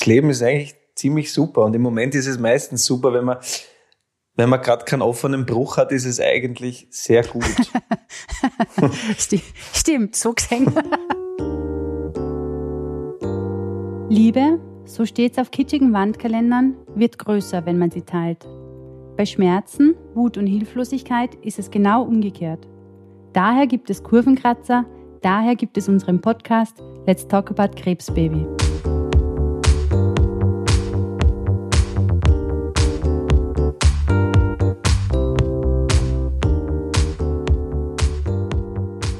das Leben ist eigentlich ziemlich super. Und im Moment ist es meistens super, wenn man, wenn man gerade keinen offenen Bruch hat, ist es eigentlich sehr gut. Stimmt, so gesehen. Liebe, so steht es auf kitschigen Wandkalendern, wird größer, wenn man sie teilt. Bei Schmerzen, Wut und Hilflosigkeit ist es genau umgekehrt. Daher gibt es Kurvenkratzer, daher gibt es unseren Podcast Let's Talk About Krebsbaby.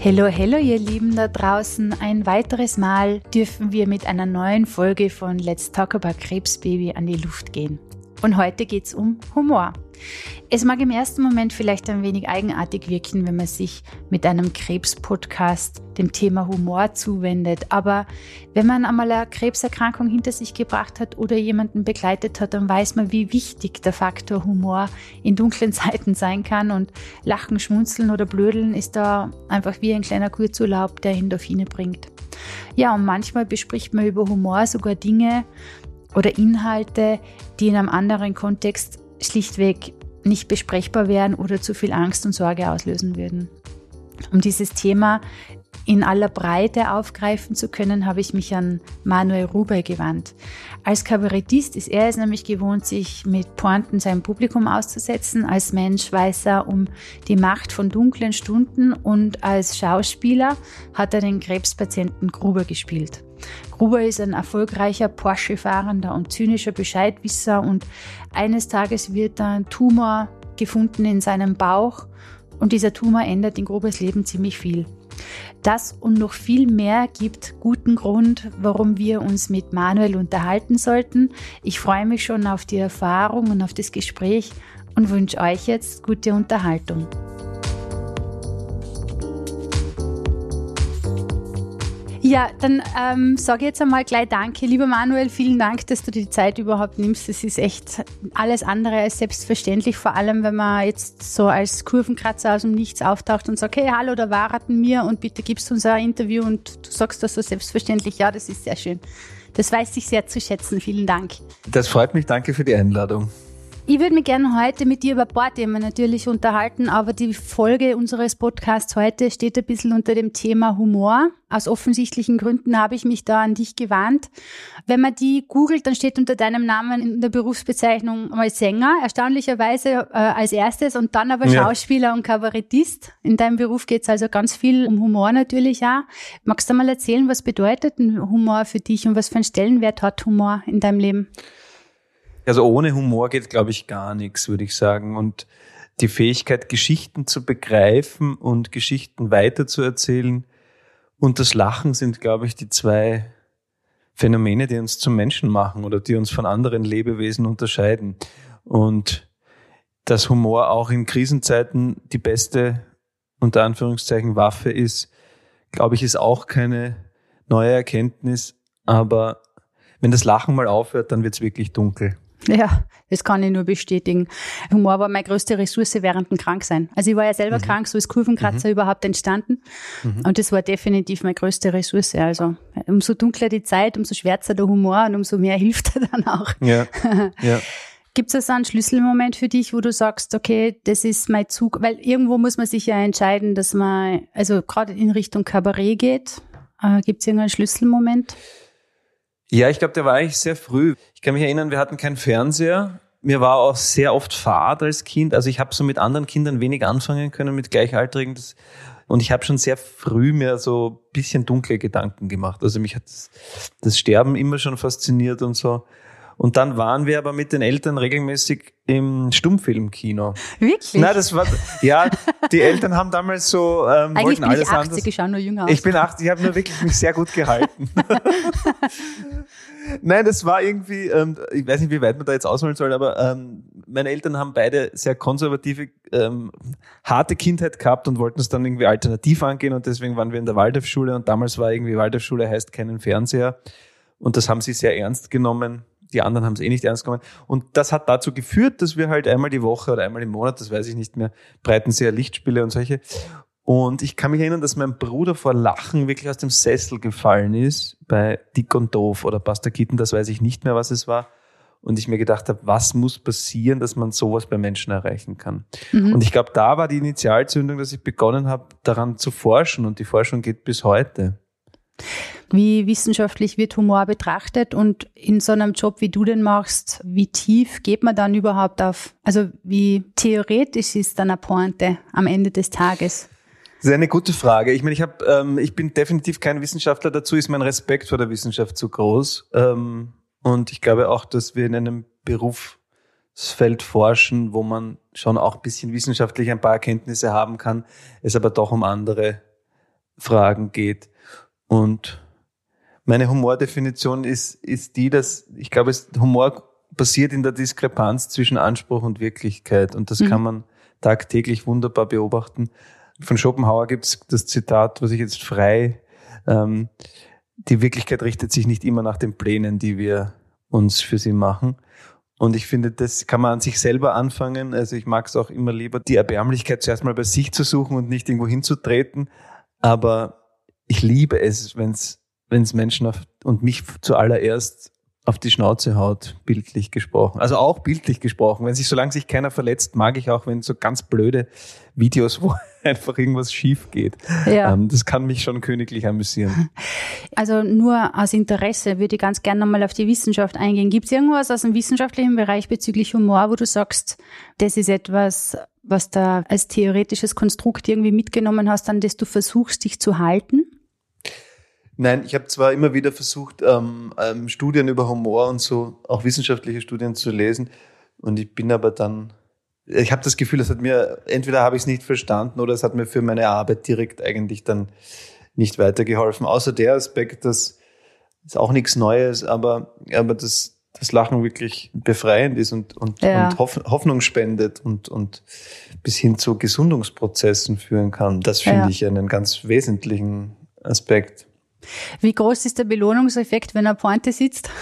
Hallo, hallo ihr Lieben da draußen. Ein weiteres Mal dürfen wir mit einer neuen Folge von Let's Talk About Krebsbaby an die Luft gehen. Und heute geht es um Humor. Es mag im ersten Moment vielleicht ein wenig eigenartig wirken, wenn man sich mit einem Krebs-Podcast dem Thema Humor zuwendet. Aber wenn man einmal eine Krebserkrankung hinter sich gebracht hat oder jemanden begleitet hat, dann weiß man, wie wichtig der Faktor Humor in dunklen Zeiten sein kann. Und Lachen, Schmunzeln oder Blödeln ist da einfach wie ein kleiner Kurzurlaub, der Endorphine bringt. Ja, und manchmal bespricht man über Humor sogar Dinge, oder Inhalte, die in einem anderen Kontext schlichtweg nicht besprechbar wären oder zu viel Angst und Sorge auslösen würden. Um dieses Thema in aller Breite aufgreifen zu können, habe ich mich an Manuel Rubey gewandt. Als Kabarettist ist er es nämlich gewohnt, sich mit Pointen seinem Publikum auszusetzen. Als Mensch weiß er um die Macht von dunklen Stunden und als Schauspieler hat er den Krebspatienten Gruber gespielt. Gruber ist ein erfolgreicher Porsche-Fahrender und zynischer Bescheidwisser und eines Tages wird ein Tumor gefunden in seinem Bauch und dieser Tumor ändert in Grubers Leben ziemlich viel. Das und noch viel mehr gibt guten Grund, warum wir uns mit Manuel unterhalten sollten. Ich freue mich schon auf die Erfahrung und auf das Gespräch und wünsche euch jetzt gute Unterhaltung. Ja, dann ähm, sage jetzt einmal gleich Danke, lieber Manuel. Vielen Dank, dass du dir die Zeit überhaupt nimmst. Das ist echt alles andere als selbstverständlich, vor allem wenn man jetzt so als Kurvenkratzer aus dem Nichts auftaucht und sagt, hey, hallo, da warten mir und bitte gibst uns ein Interview und du sagst das so selbstverständlich. Ja, das ist sehr schön. Das weiß ich sehr zu schätzen. Vielen Dank. Das freut mich. Danke für die Einladung. Ich würde mich gerne heute mit dir über ein paar Themen natürlich unterhalten, aber die Folge unseres Podcasts heute steht ein bisschen unter dem Thema Humor. Aus offensichtlichen Gründen habe ich mich da an dich gewarnt. Wenn man die googelt, dann steht unter deinem Namen in der Berufsbezeichnung mal Sänger, erstaunlicherweise äh, als erstes und dann aber ja. Schauspieler und Kabarettist. In deinem Beruf geht es also ganz viel um Humor natürlich auch. Magst du mal erzählen, was bedeutet Humor für dich und was für einen Stellenwert hat Humor in deinem Leben? Also ohne Humor geht, glaube ich, gar nichts, würde ich sagen. Und die Fähigkeit, Geschichten zu begreifen und Geschichten weiterzuerzählen und das Lachen sind, glaube ich, die zwei Phänomene, die uns zum Menschen machen oder die uns von anderen Lebewesen unterscheiden. Und dass Humor auch in Krisenzeiten die beste, unter Anführungszeichen, Waffe ist, glaube ich, ist auch keine neue Erkenntnis. Aber wenn das Lachen mal aufhört, dann wird es wirklich dunkel. Ja, das kann ich nur bestätigen. Humor war meine größte Ressource während dem Kranksein. Also ich war ja selber mhm. krank, so ist Kurvenkratzer mhm. überhaupt entstanden. Mhm. Und das war definitiv meine größte Ressource. Also umso dunkler die Zeit, umso schwärzer der Humor und umso mehr hilft er dann auch. Ja. ja. Gibt es also einen Schlüsselmoment für dich, wo du sagst, okay, das ist mein Zug? Weil irgendwo muss man sich ja entscheiden, dass man, also gerade in Richtung Kabarett geht. Äh, Gibt es irgendeinen Schlüsselmoment? Ja, ich glaube, der war eigentlich sehr früh. Ich kann mich erinnern, wir hatten keinen Fernseher. Mir war auch sehr oft Fahrt als Kind. Also ich habe so mit anderen Kindern wenig anfangen können, mit Gleichaltrigen. Das, und ich habe schon sehr früh mir so bisschen dunkle Gedanken gemacht. Also mich hat das, das Sterben immer schon fasziniert und so. Und dann waren wir aber mit den Eltern regelmäßig im Stummfilmkino. Wirklich? Nein, das war, ja, die Eltern haben damals so, ähm, Eigentlich wollten bin alles ich 80, anders. ich schaue nur jünger aus. Ich bin 80, ich habe nur wirklich mich sehr gut gehalten. Nein, das war irgendwie, ähm, ich weiß nicht, wie weit man da jetzt ausholen soll, aber ähm, meine Eltern haben beide sehr konservative, ähm, harte Kindheit gehabt und wollten es dann irgendwie alternativ angehen und deswegen waren wir in der Waldorfschule und damals war irgendwie Waldorfschule heißt keinen Fernseher und das haben sie sehr ernst genommen die anderen haben es eh nicht ernst genommen. Und das hat dazu geführt, dass wir halt einmal die Woche oder einmal im Monat, das weiß ich nicht mehr, Breitenseer Lichtspiele und solche. Und ich kann mich erinnern, dass mein Bruder vor Lachen wirklich aus dem Sessel gefallen ist bei Dick und Doof oder Buster Keaton, das weiß ich nicht mehr, was es war. Und ich mir gedacht habe, was muss passieren, dass man sowas bei Menschen erreichen kann. Mhm. Und ich glaube, da war die Initialzündung, dass ich begonnen habe, daran zu forschen. Und die Forschung geht bis heute. Wie wissenschaftlich wird Humor betrachtet und in so einem Job, wie du den machst, wie tief geht man dann überhaupt auf? Also wie theoretisch ist dann eine Pointe am Ende des Tages? Das ist eine gute Frage. Ich meine, ich habe, ähm, ich bin definitiv kein Wissenschaftler. Dazu ist mein Respekt vor der Wissenschaft zu groß. Ähm, und ich glaube auch, dass wir in einem Berufsfeld forschen, wo man schon auch ein bisschen wissenschaftlich ein paar Erkenntnisse haben kann, es aber doch um andere Fragen geht. Und meine Humordefinition ist, ist die, dass ich glaube, es, Humor basiert in der Diskrepanz zwischen Anspruch und Wirklichkeit. Und das mhm. kann man tagtäglich wunderbar beobachten von Schopenhauer gibt es das Zitat, was ich jetzt frei, ähm, die Wirklichkeit richtet sich nicht immer nach den Plänen, die wir uns für sie machen. Und ich finde, das kann man an sich selber anfangen. Also ich mag es auch immer lieber, die Erbärmlichkeit zuerst mal bei sich zu suchen und nicht irgendwo hinzutreten. Aber ich liebe es, wenn es Menschen auf, und mich zuallererst auf die Schnauze haut, bildlich gesprochen. Also auch bildlich gesprochen. Wenn sich, solange sich keiner verletzt, mag ich auch, wenn so ganz blöde Videos, wo einfach irgendwas schief geht. Ja. Ähm, das kann mich schon königlich amüsieren. Also nur aus Interesse würde ich ganz gerne nochmal auf die Wissenschaft eingehen. Gibt es irgendwas aus dem wissenschaftlichen Bereich bezüglich Humor, wo du sagst, das ist etwas, was da als theoretisches Konstrukt irgendwie mitgenommen hast, an das du versuchst, dich zu halten? Nein, ich habe zwar immer wieder versucht, ähm, ähm, Studien über Humor und so, auch wissenschaftliche Studien zu lesen. Und ich bin aber dann, ich habe das Gefühl, es hat mir, entweder habe ich es nicht verstanden oder es hat mir für meine Arbeit direkt eigentlich dann nicht weitergeholfen. Außer der Aspekt, dass ist auch nichts Neues, aber, aber das, das Lachen wirklich befreiend ist und, und, ja. und Hoffnung spendet und, und bis hin zu Gesundungsprozessen führen kann. Das finde ja. ich einen ganz wesentlichen Aspekt. Wie groß ist der Belohnungseffekt, wenn er Pointe sitzt?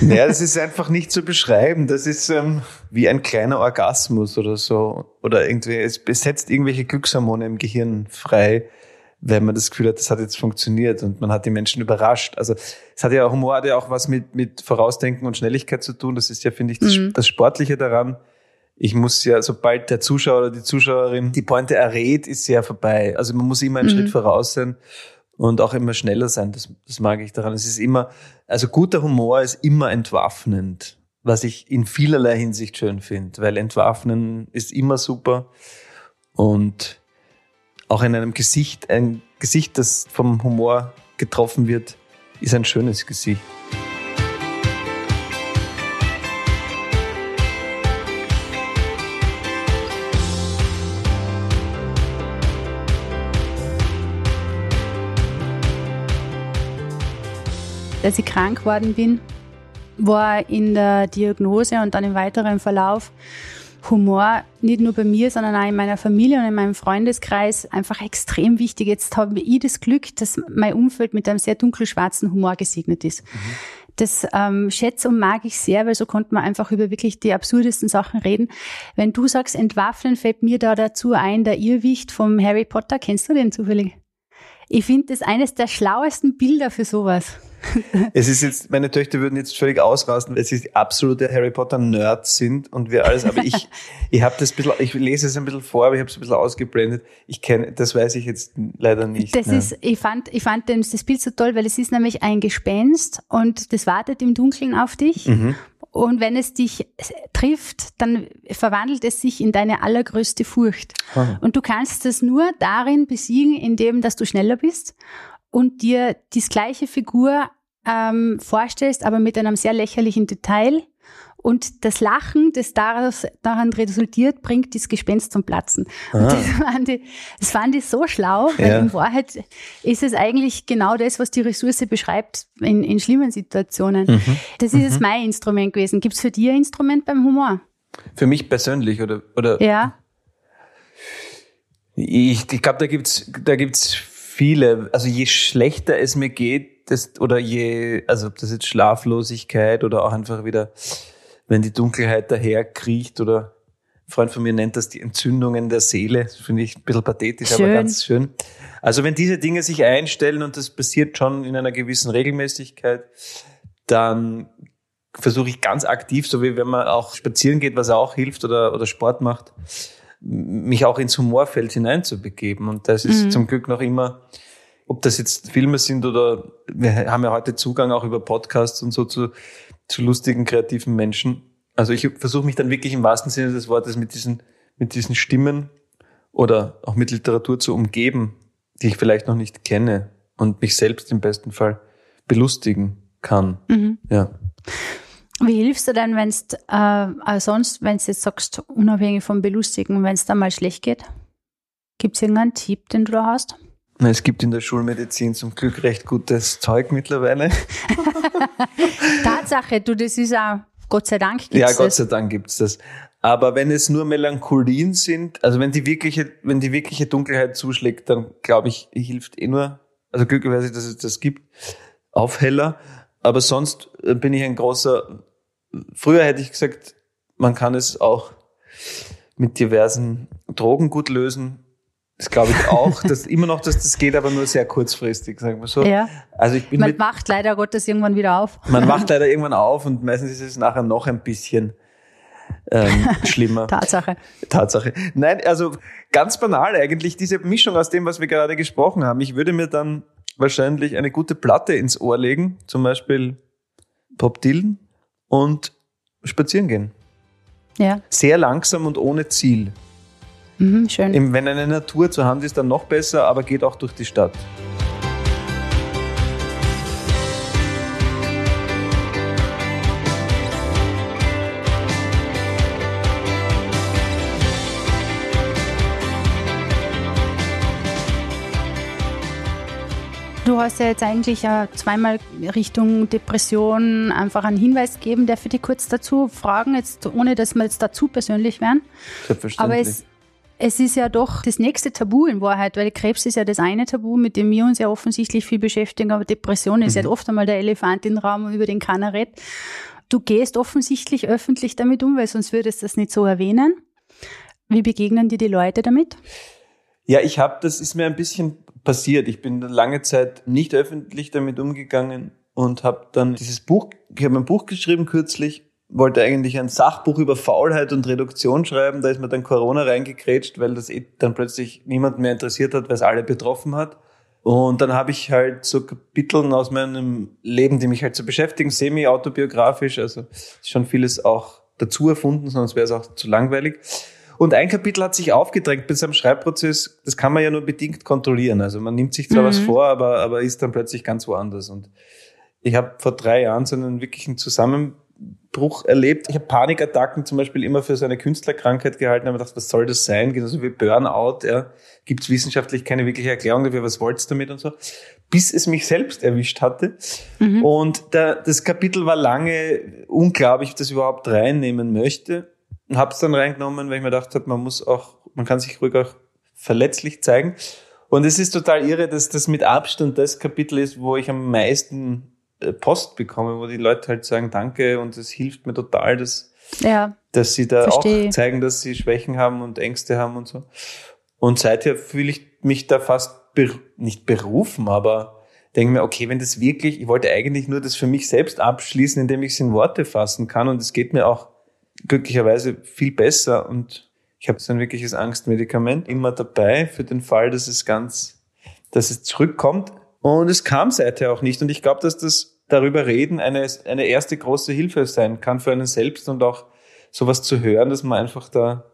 Naja, das ist einfach nicht zu beschreiben. Das ist ähm, wie ein kleiner Orgasmus oder so. Oder irgendwie, es besetzt irgendwelche Glückshormone im Gehirn frei, wenn man das Gefühl hat, das hat jetzt funktioniert und man hat die Menschen überrascht. Also es hat ja Humor hat ja auch was mit, mit Vorausdenken und Schnelligkeit zu tun. Das ist ja, finde ich, das, mhm. das Sportliche daran. Ich muss ja, sobald der Zuschauer oder die Zuschauerin die Pointe errät, ist sie ja vorbei. Also man muss immer einen mhm. Schritt voraus sein und auch immer schneller sein. Das, das mag ich daran. Es ist immer, also guter Humor ist immer entwaffnend, was ich in vielerlei Hinsicht schön finde, weil entwaffnen ist immer super und auch in einem Gesicht, ein Gesicht, das vom Humor getroffen wird, ist ein schönes Gesicht. Als ich krank geworden bin, war in der Diagnose und dann im weiteren Verlauf Humor nicht nur bei mir, sondern auch in meiner Familie und in meinem Freundeskreis einfach extrem wichtig. Jetzt habe ich das Glück, dass mein Umfeld mit einem sehr dunkelschwarzen Humor gesegnet ist. Mhm. Das ähm, schätze und mag ich sehr, weil so konnte man einfach über wirklich die absurdesten Sachen reden. Wenn du sagst entwaffnen, fällt mir da dazu ein, der Irrwicht vom Harry Potter. Kennst du den zufällig? Ich finde das eines der schlauesten Bilder für sowas. Es ist jetzt, meine Töchter würden jetzt völlig ausrasten, weil sie absolute Harry Potter Nerds sind und wir alles, aber ich, ich habe das ein bisschen, ich lese es ein bisschen vor, aber ich habe es ein bisschen ausgeblendet. Ich kenne, das weiß ich jetzt leider nicht. Das ne? ist, ich fand, ich fand das Bild so toll, weil es ist nämlich ein Gespenst und das wartet im Dunkeln auf dich. Mhm. Und wenn es dich trifft, dann verwandelt es sich in deine allergrößte Furcht. Ah. Und du kannst es nur darin besiegen, indem, dass du schneller bist und dir die gleiche Figur ähm, vorstellst, aber mit einem sehr lächerlichen Detail. Und das Lachen, das daraus, daran resultiert, bringt das Gespenst zum Platzen. Und das fand, ich, das fand ich so schlau, weil ja. in Wahrheit ist es eigentlich genau das, was die Ressource beschreibt in, in schlimmen Situationen. Mhm. Das ist mhm. mein Instrument gewesen. Gibt es für dich ein Instrument beim Humor? Für mich persönlich oder? oder? Ja. Ich, ich glaube, da gibt's da gibt's viele. Also je schlechter es mir geht, das, oder je, also ob das jetzt Schlaflosigkeit oder auch einfach wieder, wenn die Dunkelheit daher kriecht oder Freund von mir nennt das die Entzündungen der Seele. Das finde ich ein bisschen pathetisch, Schön. aber ganz schön. Also wenn diese Dinge sich einstellen und das passiert schon in einer gewissen Regelmäßigkeit, dann versuche ich ganz aktiv, so wie wenn man auch spazieren geht, was auch hilft oder, oder Sport macht, mich auch ins Humorfeld hineinzubegeben. Und das ist Mhm. zum Glück noch immer, ob das jetzt Filme sind oder wir haben ja heute Zugang auch über Podcasts und so zu, zu lustigen, kreativen Menschen. Also ich versuche mich dann wirklich im wahrsten Sinne des Wortes mit diesen, mit diesen Stimmen oder auch mit Literatur zu umgeben, die ich vielleicht noch nicht kenne und mich selbst im besten Fall belustigen kann. Mhm. Ja. Wie hilfst du denn, wenn es äh, äh, sonst, wenn du jetzt sagst, unabhängig vom Belustigen, wenn es dann mal schlecht geht? Gibt es irgendeinen Tipp, den du da hast? Es gibt in der Schulmedizin zum Glück recht gutes Zeug mittlerweile. Tatsache, du, das ist auch, Gott sei Dank gibt's ja, Gott das. sei Dank gibt's das. Aber wenn es nur Melancholien sind, also wenn die wirkliche, wenn die wirkliche Dunkelheit zuschlägt, dann glaube ich, hilft eh nur, also glücklicherweise, dass es das gibt, Aufheller. Aber sonst äh, bin ich ein großer, früher hätte ich gesagt, man kann es auch mit diversen Drogen gut lösen. Das glaube ich auch, dass immer noch, dass das geht, aber nur sehr kurzfristig, sagen wir so. Ja. Also ich bin Man mit, macht leider Gottes irgendwann wieder auf. man wacht leider irgendwann auf und meistens ist es nachher noch ein bisschen ähm, schlimmer. Tatsache. Tatsache. Nein, also ganz banal eigentlich diese Mischung aus dem, was wir gerade gesprochen haben. Ich würde mir dann wahrscheinlich eine gute Platte ins Ohr legen, zum Beispiel Bob Dylan und spazieren gehen. Ja, Sehr langsam und ohne Ziel. mhm, schön. Wenn eine Natur zur Hand ist, dann noch besser, aber geht auch durch die Stadt. Du hast ja jetzt eigentlich ja zweimal Richtung Depression einfach einen Hinweis gegeben. Darf ich dich kurz dazu fragen, jetzt ohne dass wir jetzt dazu persönlich werden? Selbstverständlich. Aber es, es ist ja doch das nächste Tabu in Wahrheit, weil Krebs ist ja das eine Tabu, mit dem wir uns ja offensichtlich viel beschäftigen, aber Depression ist Mhm. ja oft einmal der Elefant im Raum, über den keiner redet. Du gehst offensichtlich öffentlich damit um, weil sonst würdest du das nicht so erwähnen. Wie begegnen dir die Leute damit? Ja, ich habe, das ist mir ein bisschen passiert. Ich bin lange Zeit nicht öffentlich damit umgegangen und habe dann dieses Buch, ich habe ein Buch geschrieben kürzlich, wollte eigentlich ein Sachbuch über Faulheit und Reduktion schreiben. Da ist mir dann Corona reingekrätscht, weil das eh dann plötzlich niemand mehr interessiert hat, weil es alle betroffen hat. Und dann habe ich halt so Kapiteln aus meinem Leben, die mich halt so beschäftigen, semi-autobiografisch. Also schon vieles auch dazu erfunden, sonst wäre es auch zu langweilig. Und ein Kapitel hat sich aufgedrängt bei seinem Schreibprozess. Das kann man ja nur bedingt kontrollieren. Also man nimmt sich zwar Mhm. was vor, aber, aber ist dann plötzlich ganz woanders. Und ich habe vor drei Jahren so einen wirklichen Zusammenbruch erlebt. Ich habe Panikattacken zum Beispiel immer für so eine Künstlerkrankheit gehalten. Aber gedacht, was soll das sein? Genauso wie Burnout. Ja. Gibt es wissenschaftlich keine wirkliche Erklärung dafür, was wollt's damit und so. Bis es mich selbst erwischt hatte. Mhm. Und der, das Kapitel war lange unklar, ob ich das überhaupt reinnehmen möchte. Und habe es dann reingenommen, weil ich mir gedacht habe, man muss auch, man kann sich ruhig auch verletzlich zeigen. Und es ist total irre, dass das mit Abstand das Kapitel ist, wo ich am meisten äh, Post bekomme, wo die Leute halt sagen, danke und es hilft mir total, dass, Ja, dass sie da Verstehe. auch zeigen, dass sie Schwächen haben und Ängste haben und so. Und seither fühle ich mich da fast ber nicht berufen, aber denke mir, okay, wenn das wirklich, ich wollte eigentlich nur das für mich selbst abschließen, indem ich es in Worte fassen kann und es geht mir auch glücklicherweise viel besser und ich habe so ein wirkliches Angstmedikament immer dabei für den Fall, dass es ganz, dass es zurückkommt und es kam seither auch nicht und ich glaube, dass das darüber reden eine, eine erste große Hilfe sein kann für einen selbst und auch sowas zu hören, dass man einfach da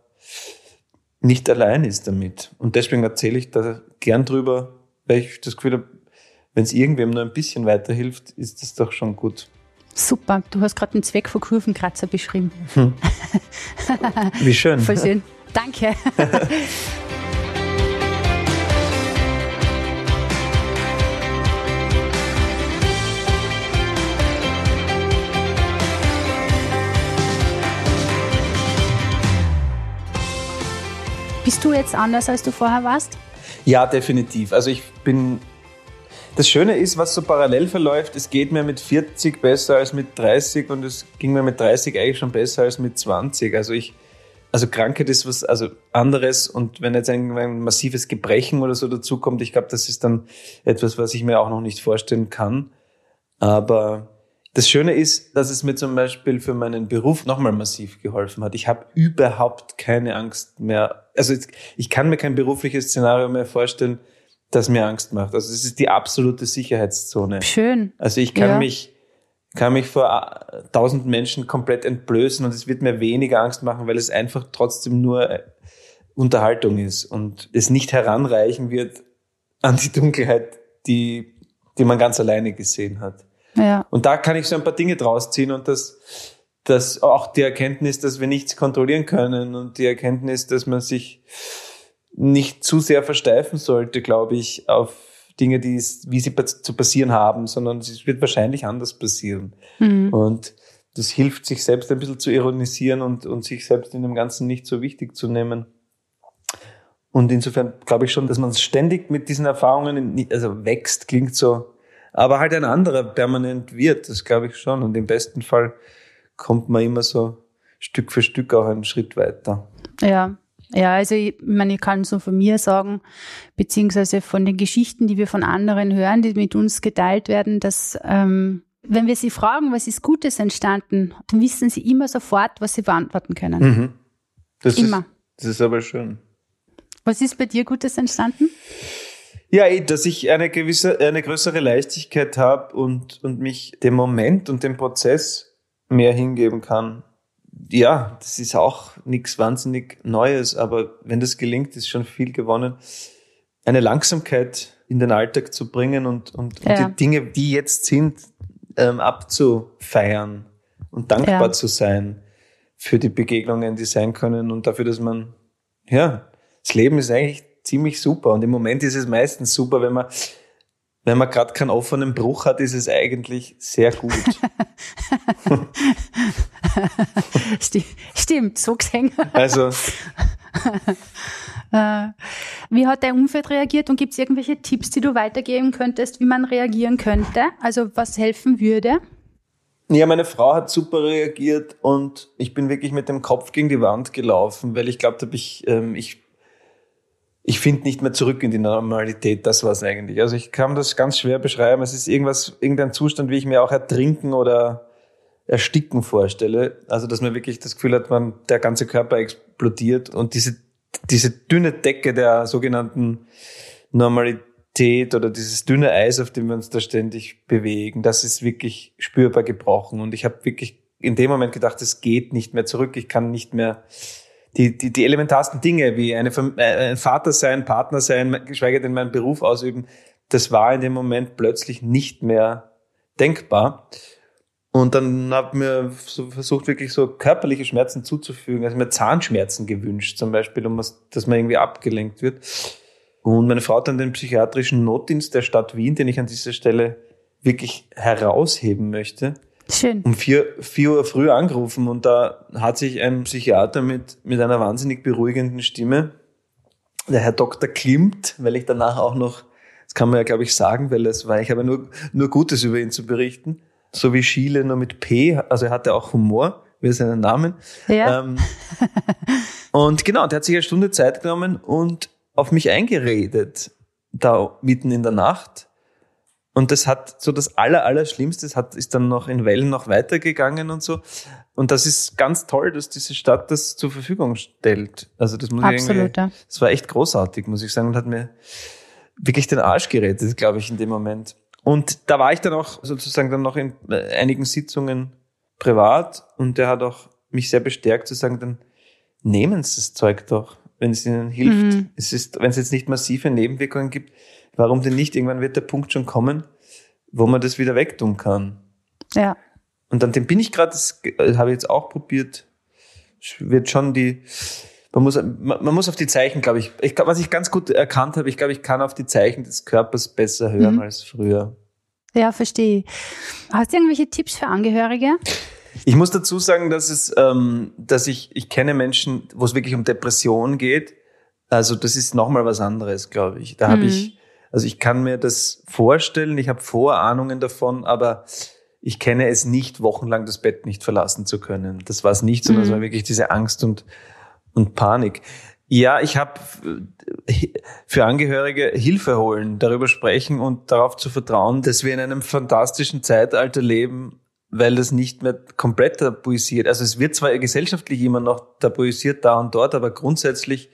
nicht allein ist damit. Und deswegen erzähle ich da gern drüber, weil ich das Gefühl habe, wenn es irgendwem nur ein bisschen weiterhilft, ist das doch schon gut. Super. Du hast gerade den Zweck von Kurvenkratzer beschrieben. Wie schön. Voll schön. Danke. Bist du jetzt anders, als du vorher warst? Ja, definitiv. Also ich bin. Das Schöne ist, was so parallel verläuft, es geht mir mit 40 besser als mit 30 und es ging mir mit 30 eigentlich schon besser als mit 20. Also ich also Krankheit ist was also anderes und wenn jetzt ein, ein massives Gebrechen oder so dazukommt, ich glaube, das ist dann etwas, was ich mir auch noch nicht vorstellen kann. Aber das Schöne ist, dass es mir zum Beispiel für meinen Beruf nochmal massiv geholfen hat. Ich habe überhaupt keine Angst mehr. Also ich kann mir kein berufliches Szenario mehr vorstellen, das mir Angst macht. Also es ist die absolute Sicherheitszone. Schön. Also ich kann ja. mich kann mich vor äh, tausend Menschen komplett entblößen und es wird mir weniger Angst machen, weil es einfach trotzdem nur äh, Unterhaltung ist und es nicht heranreichen wird an die Dunkelheit, die, die man ganz alleine gesehen hat. Ja. Und da kann ich so ein paar Dinge draus ziehen und das, das auch die Erkenntnis, dass wir nichts kontrollieren können und die Erkenntnis, dass man sich nicht zu sehr versteifen sollte, glaube ich, auf Dinge, die wie sie zu passieren haben, sondern es wird wahrscheinlich anders passieren. Mhm. Und das hilft, sich selbst ein bisschen zu ironisieren und, und sich selbst in dem Ganzen nicht so wichtig zu nehmen. Und insofern glaube ich schon, dass man ständig mit diesen Erfahrungen, also wächst, klingt so, aber halt ein anderer permanent wird, das glaube ich schon. Und im besten Fall kommt man immer so Stück für Stück auch einen Schritt weiter. Ja, ja, also ich meine, ich kann so von mir sagen, beziehungsweise von den Geschichten, die wir von anderen hören, die mit uns geteilt werden, dass ähm, wenn wir sie fragen, was ist Gutes entstanden, dann wissen sie immer sofort, was sie beantworten können. Mhm. Das immer. Ist, das ist aber schön. Was ist bei dir Gutes entstanden? Ja, eh, dass ich eine gewisse, eine größere Leichtigkeit habe und, und mich dem Moment und dem Prozess mehr hingeben kann ja, das ist auch nichts wahnsinnig Neues, aber wenn das gelingt, ist schon viel gewonnen. Eine Langsamkeit in den Alltag zu bringen und, und, ja. und die Dinge, die jetzt sind, ähm, abzufeiern und dankbar ja. zu sein für die Begegnungen, die sein können und dafür, dass man, ja, das Leben ist eigentlich ziemlich super und im Moment ist es meistens super, wenn man wenn man gerade keinen offenen Bruch hat, ist es eigentlich sehr gut. Stimmt, so gesehen. Also. Äh, wie hat dein Umfeld reagiert und gibt es irgendwelche Tipps, die du weitergeben könntest, wie man reagieren könnte? Also was helfen würde? Ja, meine Frau hat super reagiert und ich bin wirklich mit dem Kopf gegen die Wand gelaufen, weil ich glaube, ich, ähm, ich ich finde nicht mehr zurück in die Normalität. Das war es eigentlich. Also ich kann das ganz schwer beschreiben. Es ist irgendwas, irgendein Zustand, wie ich mir auch ertrinken oder ersticken vorstelle. Also dass man wirklich das Gefühl hat, man der ganze Körper explodiert und diese diese dünne Decke der sogenannten Normalität oder dieses dünne Eis, auf dem wir uns da ständig bewegen, das ist wirklich spürbar gebrochen. Und ich habe wirklich in dem Moment gedacht, es geht nicht mehr zurück. Ich kann nicht mehr die, die, die elementarsten Dinge wie eine, äh, ein Vater sein, Partner sein, geschweige denn meinen Beruf ausüben, das war in dem Moment plötzlich nicht mehr denkbar. Und dann habe mir so versucht, wirklich so körperliche Schmerzen zuzufügen. Also mir Zahnschmerzen gewünscht, zum Beispiel, um was, dass man irgendwie abgelenkt wird. Und meine Frau hat dann den psychiatrischen Notdienst der Stadt Wien, den ich an dieser Stelle wirklich herausheben möchte, Schön. um vier, vier Uhr früh angerufen und da hat sich ein Psychiater mit, mit einer wahnsinnig beruhigenden Stimme, der Herr Dr. Klimt, weil ich danach auch noch, das kann man ja glaube ich sagen, weil es war, ich habe nur, nur Gutes über ihn zu berichten, so wie Schiele nur mit P, also er hatte auch Humor, wie seinen Namen. Ja. Ähm, und genau, der hat sich eine Stunde Zeit genommen und auf mich eingeredet, da mitten in der Nacht und das hat so das aller, aller Schlimmste, das hat, ist dann noch in Wellen noch weitergegangen und so. Und das ist ganz toll, dass diese Stadt das zur Verfügung stellt. Also das muss Absolut, ich ja. Das war echt großartig, muss ich sagen, und hat mir wirklich den Arsch gerettet, glaube ich, in dem Moment. Und da war ich dann auch sozusagen dann noch in äh, einigen Sitzungen privat und der hat auch mich sehr bestärkt zu sagen, dann nehmen Sie das Zeug doch, wenn es Ihnen hilft. Mhm. Es ist, wenn es jetzt nicht massive Nebenwirkungen gibt, warum denn nicht? Irgendwann wird der Punkt schon kommen, wo man das wieder wegtun kann. Ja. Und an dem bin ich gerade, das äh, habe ich jetzt auch probiert, wird schon die, man muss, man, man muss auf die Zeichen, glaube ich, ich, was ich ganz gut erkannt habe, ich glaube, ich kann auf die Zeichen des Körpers besser hören mhm. als früher. Ja, verstehe. Hast du irgendwelche Tipps für Angehörige? Ich muss dazu sagen, dass es, ähm, dass ich, ich kenne Menschen, wo es wirklich um Depression geht. Also das ist nochmal was anderes, glaube ich. Da mhm. habe ich also ich kann mir das vorstellen, ich habe Vorahnungen davon, aber ich kenne es nicht, wochenlang das Bett nicht verlassen zu können. Das war es nicht, sondern mhm. es war wirklich diese Angst und, und Panik. Ja, ich habe für Angehörige Hilfe holen, darüber sprechen und darauf zu vertrauen, dass wir in einem fantastischen Zeitalter leben, weil das nicht mehr komplett tabuisiert. Also es wird zwar gesellschaftlich immer noch tabuisiert da und dort, aber grundsätzlich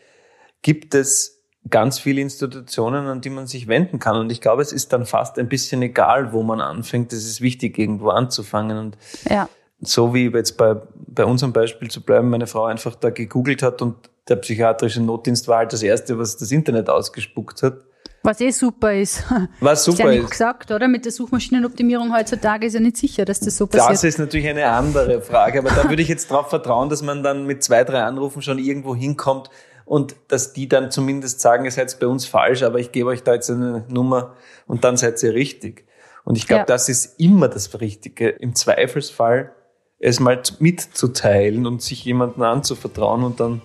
gibt es ganz viele Institutionen, an die man sich wenden kann. Und ich glaube, es ist dann fast ein bisschen egal, wo man anfängt. Es ist wichtig, irgendwo anzufangen. Und ja. So wie jetzt bei, bei unserem Beispiel zu bleiben, meine Frau einfach da gegoogelt hat und der psychiatrische Notdienst war halt das Erste, was das Internet ausgespuckt hat. Was eh super ist. Was super ist. Ja nicht ist. gesagt, oder? Mit der Suchmaschinenoptimierung heutzutage ist ja nicht sicher, dass das so passiert. Das ist natürlich eine andere Frage, aber da würde ich jetzt darauf vertrauen, dass man dann mit zwei, drei Anrufen schon irgendwo hinkommt und dass die dann zumindest sagen, ihr seid bei uns falsch, aber ich gebe euch da jetzt eine Nummer und dann seid ihr richtig. Und ich glaube, ja. das ist immer das Richtige. Im Zweifelsfall es mal mitzuteilen und sich jemandem anzuvertrauen und dann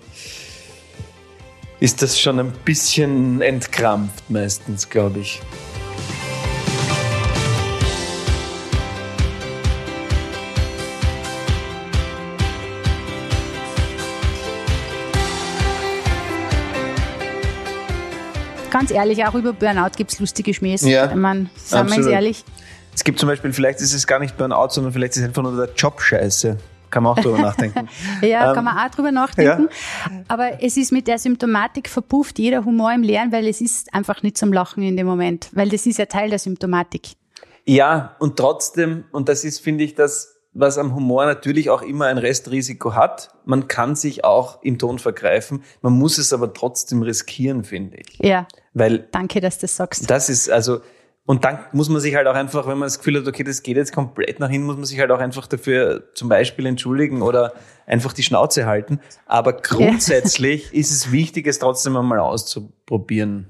ist das schon ein bisschen entkrampft meistens, glaube ich. Ganz ehrlich, auch über Burnout gibt es lustige Schmähs. Ja, ich meine, sagen wir uns ehrlich. Es gibt zum Beispiel, vielleicht ist es gar nicht Burnout, sondern vielleicht ist es einfach nur der Job scheiße. Kann man auch drüber nachdenken. ja, ähm, kann man auch drüber nachdenken. Ja. Aber es ist mit der Symptomatik verpufft jeder Humor im Lernen, weil es ist einfach nicht zum Lachen in dem Moment, weil das ist ja Teil der Symptomatik. Ja, und trotzdem, und das ist, finde ich, das, was am Humor natürlich auch immer ein Restrisiko hat. Man kann sich auch im Ton vergreifen. Man muss es aber trotzdem riskieren, finde ich. Ja. Weil. Danke, dass du das sagst. Das ist, also, und dann muss man sich halt auch einfach, wenn man das Gefühl hat, okay, das geht jetzt komplett nach hinten, muss man sich halt auch einfach dafür zum Beispiel entschuldigen oder einfach die Schnauze halten. Aber grundsätzlich ist es wichtig, es trotzdem einmal auszuprobieren.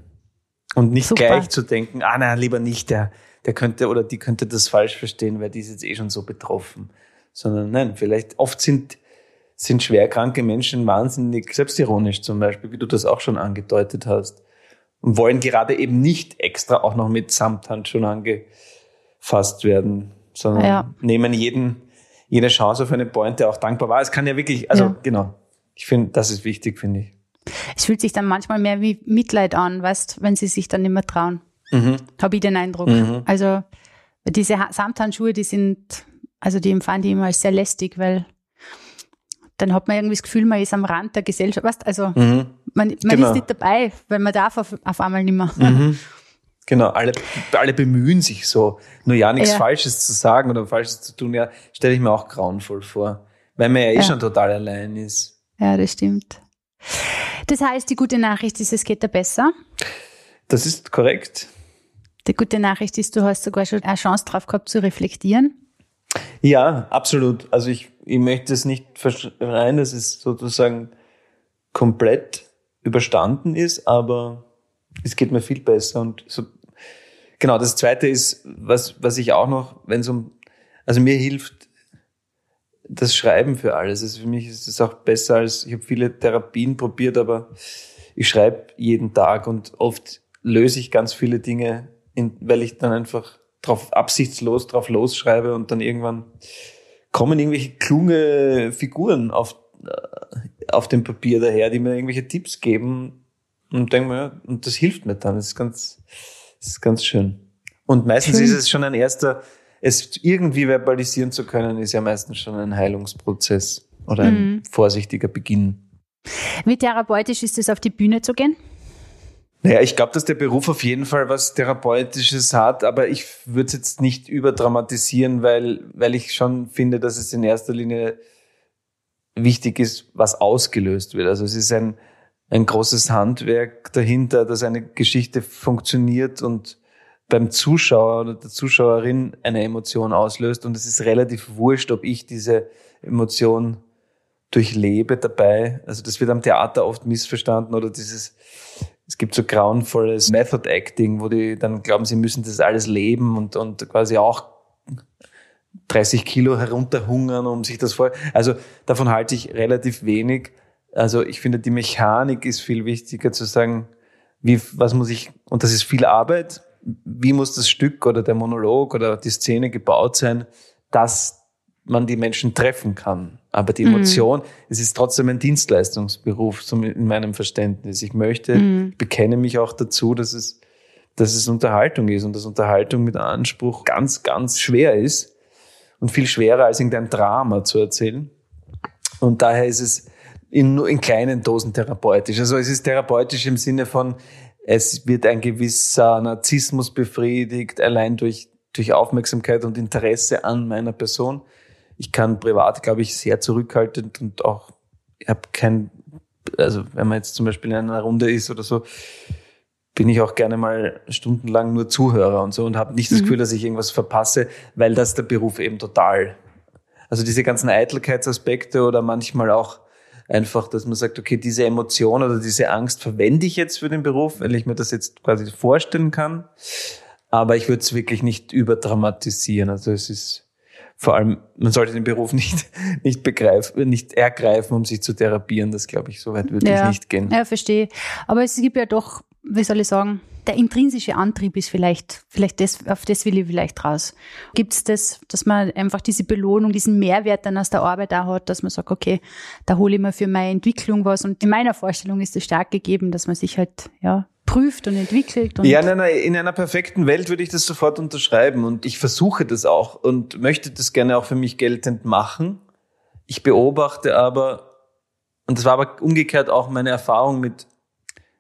Und nicht Super. gleich zu denken, ah nein, lieber nicht, der, der könnte oder die könnte das falsch verstehen, weil die ist jetzt eh schon so betroffen. Sondern nein, vielleicht oft sind, sind schwerkranke Menschen wahnsinnig selbstironisch zum Beispiel, wie du das auch schon angedeutet hast und wollen gerade eben nicht extra auch noch mit Samthandschuhen angefasst werden, sondern ja. nehmen jeden, jede Chance auf eine Pointe auch dankbar wahr. Es kann ja wirklich, also ja. genau, ich finde, das ist wichtig, finde ich. Es fühlt sich dann manchmal mehr wie Mitleid an, weißt, wenn sie sich dann nicht mehr trauen. Mhm. Habe ich den Eindruck. Mhm. Also diese Samthandschuhe, die sind, also die empfand ich immer als sehr lästig, weil dann hat man irgendwie das Gefühl, man ist am Rand der Gesellschaft. Weißt, also mhm. man, man genau. ist nicht dabei, weil man darf auf, auf einmal nicht mehr. Mhm. Genau, alle, alle bemühen sich so, nur ja nichts ja. Falsches zu sagen oder Falsches zu tun. Ja, stelle ich mir auch grauenvoll vor, weil man ja eh ja. schon total allein ist. Ja, das stimmt. Das heißt, die gute Nachricht ist, es geht da besser. Das ist korrekt. Die gute Nachricht ist, du hast sogar schon eine Chance drauf gehabt zu reflektieren. Ja, absolut. Also ich, ich möchte es nicht verschreien, dass es sozusagen komplett überstanden ist, aber es geht mir viel besser. Und so, genau, das zweite ist, was, was ich auch noch, wenn es um, also mir hilft das Schreiben für alles. Also für mich ist es auch besser als, ich habe viele Therapien probiert, aber ich schreibe jeden Tag und oft löse ich ganz viele Dinge, in, weil ich dann einfach drauf absichtslos drauf losschreibe und dann irgendwann kommen irgendwelche kluge Figuren auf, äh, auf dem Papier daher, die mir irgendwelche Tipps geben und denke mir, und das hilft mir dann. Das ist ganz, das ist ganz schön. Und meistens schön. ist es schon ein erster, es irgendwie verbalisieren zu können, ist ja meistens schon ein Heilungsprozess oder ein mhm. vorsichtiger Beginn. Wie therapeutisch ist es, auf die Bühne zu gehen? Naja, ich glaube, dass der Beruf auf jeden Fall was Therapeutisches hat, aber ich würde es jetzt nicht überdramatisieren, weil, weil ich schon finde, dass es in erster Linie wichtig ist, was ausgelöst wird. Also es ist ein, ein großes Handwerk dahinter, dass eine Geschichte funktioniert und beim Zuschauer oder der Zuschauerin eine Emotion auslöst. Und es ist relativ wurscht, ob ich diese Emotion durchlebe dabei. Also das wird am Theater oft missverstanden oder dieses es gibt so grauenvolles Method Acting, wo die dann glauben, sie müssen das alles leben und, und quasi auch 30 Kilo herunterhungern, um sich das vor. Also davon halte ich relativ wenig. Also ich finde, die Mechanik ist viel wichtiger zu sagen, wie, was muss ich, und das ist viel Arbeit, wie muss das Stück oder der Monolog oder die Szene gebaut sein, dass man die Menschen treffen kann. Aber die Emotion, mhm. es ist trotzdem ein Dienstleistungsberuf, so in meinem Verständnis. Ich möchte, mhm. ich bekenne mich auch dazu, dass es, dass es Unterhaltung ist und dass Unterhaltung mit Anspruch ganz, ganz schwer ist und viel schwerer als irgendein Drama zu erzählen. Und daher ist es in, in kleinen Dosen therapeutisch. Also es ist therapeutisch im Sinne von, es wird ein gewisser Narzissmus befriedigt, allein durch, durch Aufmerksamkeit und Interesse an meiner Person. Ich kann privat, glaube ich, sehr zurückhaltend und auch, ich habe kein, also wenn man jetzt zum Beispiel in einer Runde ist oder so, bin ich auch gerne mal stundenlang nur Zuhörer und so und habe nicht das mhm. Gefühl, dass ich irgendwas verpasse, weil das der Beruf eben total. Also diese ganzen Eitelkeitsaspekte oder manchmal auch einfach, dass man sagt, okay, diese Emotion oder diese Angst verwende ich jetzt für den Beruf, weil ich mir das jetzt quasi vorstellen kann. Aber ich würde es wirklich nicht überdramatisieren. Also es ist vor allem, man sollte den Beruf nicht, nicht begreifen, nicht ergreifen, um sich zu therapieren. Das glaube ich, so weit würde ja. ich nicht gehen. Ja, verstehe. Aber es gibt ja doch, wie soll ich sagen, der intrinsische Antrieb ist vielleicht, vielleicht das, auf das will ich vielleicht raus. Gibt es das, dass man einfach diese Belohnung, diesen Mehrwert dann aus der Arbeit auch hat, dass man sagt, okay, da hole ich mir für meine Entwicklung was. Und in meiner Vorstellung ist es stark gegeben, dass man sich halt, ja, prüft und entwickelt. Und ja, in einer, in einer perfekten Welt würde ich das sofort unterschreiben und ich versuche das auch und möchte das gerne auch für mich geltend machen. Ich beobachte aber, und das war aber umgekehrt auch meine Erfahrung mit,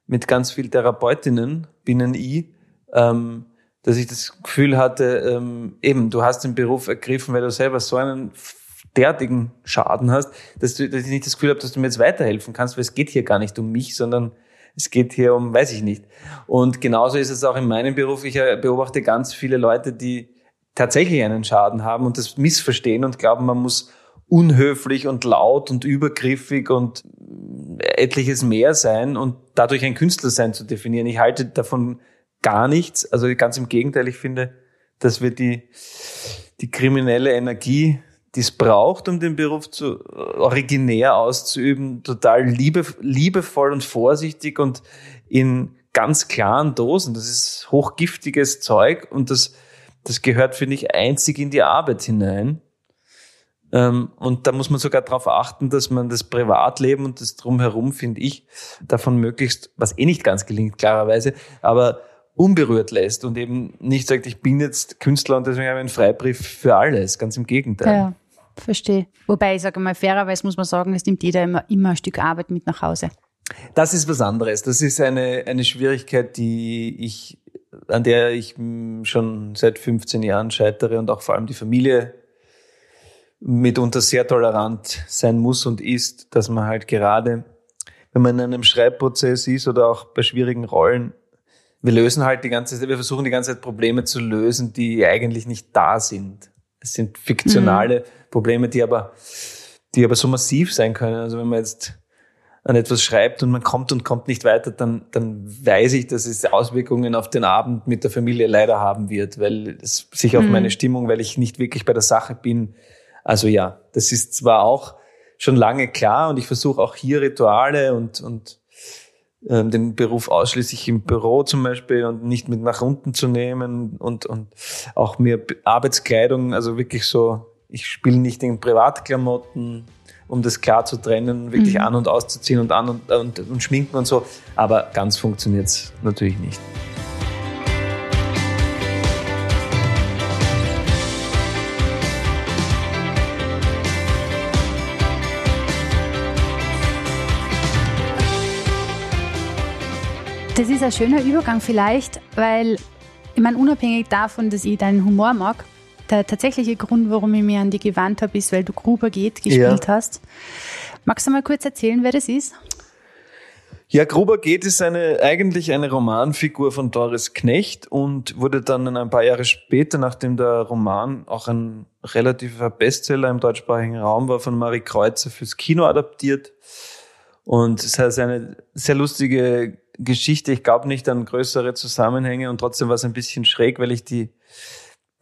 mit ganz vielen Therapeutinnen, binnen I, ähm, dass ich das Gefühl hatte, ähm, eben, du hast den Beruf ergriffen, weil du selber so einen derartigen Schaden hast, dass, du, dass ich nicht das Gefühl habe, dass du mir jetzt weiterhelfen kannst, weil es geht hier gar nicht um mich, sondern es geht hier um, weiß ich nicht. Und genauso ist es auch in meinem Beruf. Ich äh, beobachte ganz viele Leute, die tatsächlich einen Schaden haben und das missverstehen und glauben, man muss unhöflich und laut und übergriffig und etliches mehr sein und dadurch ein Künstler sein zu definieren. Ich halte davon gar nichts. Also ganz im Gegenteil, ich finde, dass wir die, die kriminelle Energie, die es braucht, um den Beruf zu originär auszuüben, total liebe, liebevoll und vorsichtig und in ganz klaren Dosen. Das ist hochgiftiges Zeug und das, das gehört, finde ich, einzig in die Arbeit hinein. Ähm, und da muss man sogar darauf achten, dass man das Privatleben und das Drumherum, finde ich, davon möglichst, was eh nicht ganz gelingt, klarerweise, aber unberührt lässt und eben nicht sagt, ich bin jetzt Künstler und deswegen habe ich einen Freibrief für alles. Ganz im Gegenteil. Ja, verstehe. Wobei ich sage mal, fairerweise muss man sagen, es nimmt jeder immer, immer ein Stück Arbeit mit nach Hause. Das ist was anderes. Das ist eine, eine Schwierigkeit, die ich, an der ich schon seit 15 Jahren scheitere und auch vor allem die Familie mitunter sehr tolerant sein muss und ist, dass man halt gerade, wenn man in einem Schreibprozess ist oder auch bei schwierigen Rollen, wir lösen halt die ganze Zeit, wir versuchen die ganze Zeit Probleme zu lösen, die eigentlich nicht da sind. Es sind fiktionale mhm. Probleme, die aber, die aber so massiv sein können. Also wenn man jetzt an etwas schreibt und man kommt und kommt nicht weiter, dann, dann weiß ich, dass es Auswirkungen auf den Abend mit der Familie leider haben wird, weil es sich auf mhm. meine Stimmung, weil ich nicht wirklich bei der Sache bin, also ja, das ist zwar auch schon lange klar und ich versuche auch hier Rituale und, und den Beruf ausschließlich im Büro zum Beispiel und nicht mit nach unten zu nehmen und, und auch mir Arbeitskleidung, also wirklich so, ich spiele nicht in Privatklamotten, um das klar zu trennen, wirklich mhm. an und auszuziehen und an und, und, und schminken und so. Aber ganz funktioniert's natürlich nicht. Das ist ein schöner Übergang vielleicht, weil ich meine, unabhängig davon, dass ich deinen Humor mag, der tatsächliche Grund, warum ich mir an die gewandt habe, ist, weil du Gruber geht gespielt ja. hast. Magst du mal kurz erzählen, wer das ist? Ja, Gruber geht ist eine, eigentlich eine Romanfigur von Doris Knecht und wurde dann ein paar Jahre später, nachdem der Roman auch ein relativer Bestseller im deutschsprachigen Raum war, von Marie Kreuzer fürs Kino adaptiert. Und es heißt eine sehr lustige Geschichte. Ich glaube nicht an größere Zusammenhänge und trotzdem war es ein bisschen schräg, weil ich die,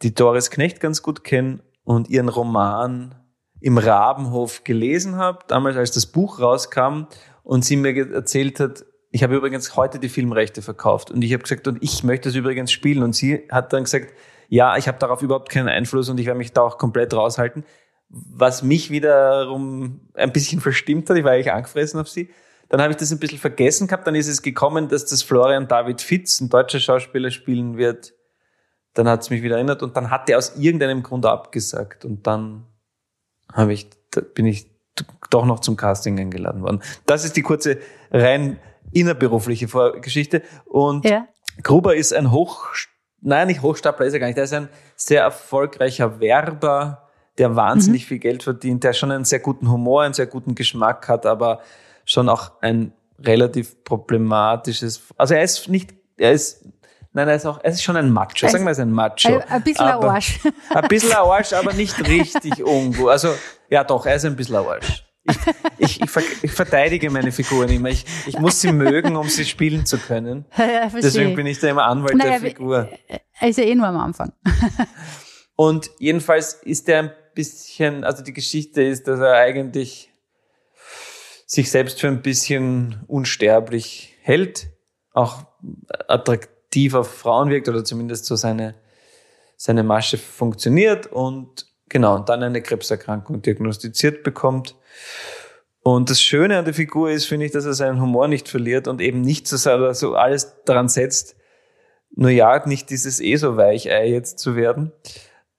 die Doris Knecht ganz gut kenne und ihren Roman im Rabenhof gelesen habe, damals als das Buch rauskam und sie mir erzählt hat, ich habe übrigens heute die Filmrechte verkauft und ich habe gesagt, und ich möchte es übrigens spielen und sie hat dann gesagt, ja, ich habe darauf überhaupt keinen Einfluss und ich werde mich da auch komplett raushalten was mich wiederum ein bisschen verstimmt hat. Ich war eigentlich angefressen auf sie. Dann habe ich das ein bisschen vergessen gehabt. Dann ist es gekommen, dass das Florian David Fitz, ein deutscher Schauspieler, spielen wird. Dann hat es mich wieder erinnert und dann hat er aus irgendeinem Grund abgesagt. Und dann habe ich, bin ich doch noch zum Casting eingeladen worden. Das ist die kurze rein innerberufliche Vorgeschichte. Und ja. Gruber ist ein Hoch, nein, nicht Hochstapler ist er gar nicht. Er ist ein sehr erfolgreicher Werber, der wahnsinnig mhm. viel Geld verdient, der schon einen sehr guten Humor, einen sehr guten Geschmack hat, aber schon auch ein relativ problematisches, also er ist nicht, er ist, nein, er ist auch, er ist schon ein Macho, sagen wir es ein Macho. Ein, ein bisschen ein Arsch. Ein bisschen ein Arsch, aber nicht richtig irgendwo. Also, ja doch, er ist ein bisschen ein Arsch. Ich, ich, ich, ver ich verteidige meine Figuren immer. Ich, ich muss sie mögen, um sie spielen zu können. Ja, Deswegen bin ich da immer Anwalt naja, der Figur. Er ist ja eh nur am Anfang. Und jedenfalls ist er ein bisschen, also die Geschichte ist, dass er eigentlich sich selbst für ein bisschen unsterblich hält, auch attraktiv auf Frauen wirkt oder zumindest so seine, seine Masche funktioniert und genau, und dann eine Krebserkrankung diagnostiziert bekommt. Und das Schöne an der Figur ist, finde ich, dass er seinen Humor nicht verliert und eben nicht so, so alles daran setzt, nur ja, nicht dieses eh so Weichei jetzt zu werden.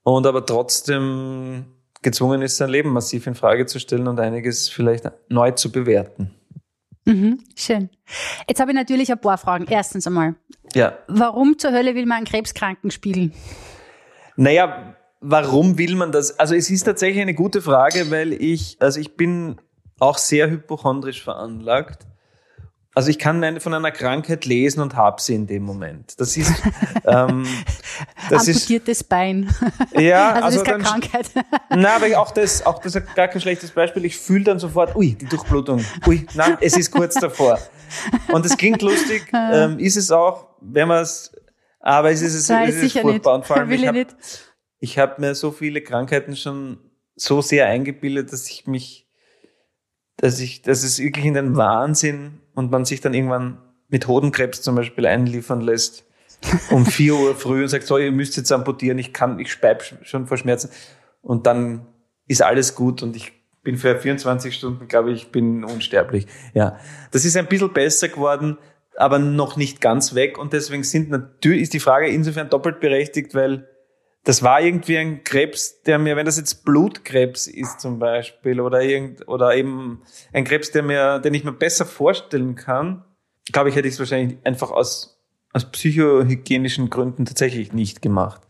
Und aber trotzdem gezwungen ist, sein Leben massiv in Frage zu stellen und einiges vielleicht neu zu bewerten. Mhm, schön. Jetzt habe ich natürlich ein paar Fragen. Erstens einmal. Ja. Warum zur Hölle will man einen Krebskranken spielen? Naja, warum will man das? Also es ist tatsächlich eine gute Frage, weil ich, also ich bin auch sehr hypochondrisch veranlagt. Also ich kann von einer Krankheit lesen und habe sie in dem Moment. Das ist ähm, das amputiertes ist, Bein. Ja, also, also das ist keine dann, Krankheit. Nein, aber auch das, auch das ist gar kein schlechtes Beispiel. Ich fühle dann sofort, ui, die Durchblutung. Ui, nein, es ist kurz davor. Und es klingt lustig, ähm, ist es auch, wenn man es, aber es ist es, nein, es ist furchtbar. Nicht. Und vor allem, ich habe hab mir so viele Krankheiten schon so sehr eingebildet, dass ich mich, dass ich, dass es wirklich in den Wahnsinn und man sich dann irgendwann mit Hodenkrebs zum Beispiel einliefern lässt um vier Uhr früh und sagt, so, ihr müsst jetzt amputieren, ich kann, ich speib schon vor Schmerzen. Und dann ist alles gut und ich bin für 24 Stunden, glaube ich, bin unsterblich. Ja, das ist ein bisschen besser geworden, aber noch nicht ganz weg. Und deswegen sind natürlich, ist die Frage insofern doppelt berechtigt, weil das war irgendwie ein Krebs, der mir, wenn das jetzt Blutkrebs ist zum Beispiel oder irgend, oder eben ein Krebs, der mir, den ich mir besser vorstellen kann, glaube ich, hätte ich es wahrscheinlich einfach aus aus psychohygienischen Gründen tatsächlich nicht gemacht.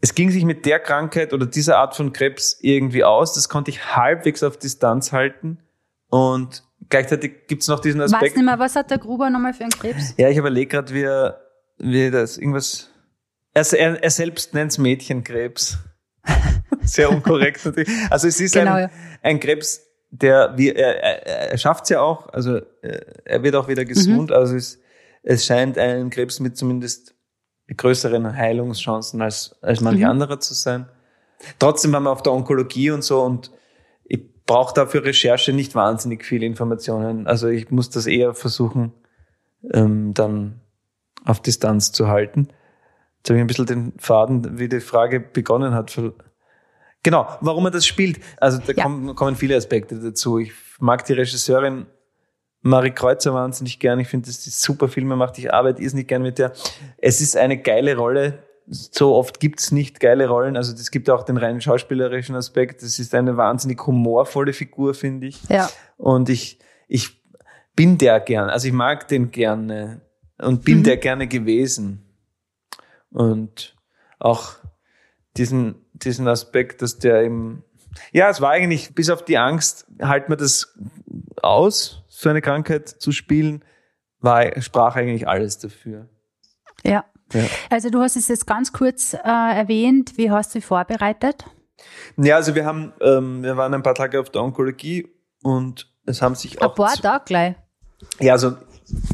Es ging sich mit der Krankheit oder dieser Art von Krebs irgendwie aus. Das konnte ich halbwegs auf Distanz halten. Und gleichzeitig gibt es noch diesen Aspekt. Weißt nicht mehr, was hat der Gruber nochmal für einen Krebs? Ja, ich überlege gerade, wie wie das irgendwas. Er, er, er selbst nennt es Mädchenkrebs. Sehr unkorrekt natürlich. Also es ist genau, ein, ja. ein Krebs, der, wie, er, er, er schafft es ja auch, also er wird auch wieder gesund, mhm. also es es scheint ein Krebs mit zumindest größeren Heilungschancen als, als manche mhm. andere zu sein. Trotzdem waren wir auf der Onkologie und so und ich brauche dafür Recherche nicht wahnsinnig viele Informationen. Also ich muss das eher versuchen, ähm, dann auf Distanz zu halten. Jetzt habe ich ein bisschen den Faden, wie die Frage begonnen hat. Genau, warum er das spielt. Also da ja. kommen, kommen viele Aspekte dazu. Ich mag die Regisseurin Marie Kreuzer wahnsinnig gern. Ich finde, dass die super Filme macht. Ich arbeite irrsinnig gern mit der. Es ist eine geile Rolle. So oft gibt's nicht geile Rollen. Also es gibt auch den rein schauspielerischen Aspekt. Es ist eine wahnsinnig humorvolle Figur, finde ich. Ja. Und ich, ich bin der gern. Also ich mag den gerne und bin mhm. der gerne gewesen. Und auch diesen, diesen Aspekt, dass der eben, ja, es war eigentlich bis auf die Angst, halt man das aus so eine Krankheit zu spielen, war, sprach eigentlich alles dafür. Ja. ja. Also du hast es jetzt ganz kurz äh, erwähnt. Wie hast du dich vorbereitet? Ja, also wir haben, ähm, wir waren ein paar Tage auf der Onkologie und es haben sich auch. Ein paar Tage gleich. Ja, also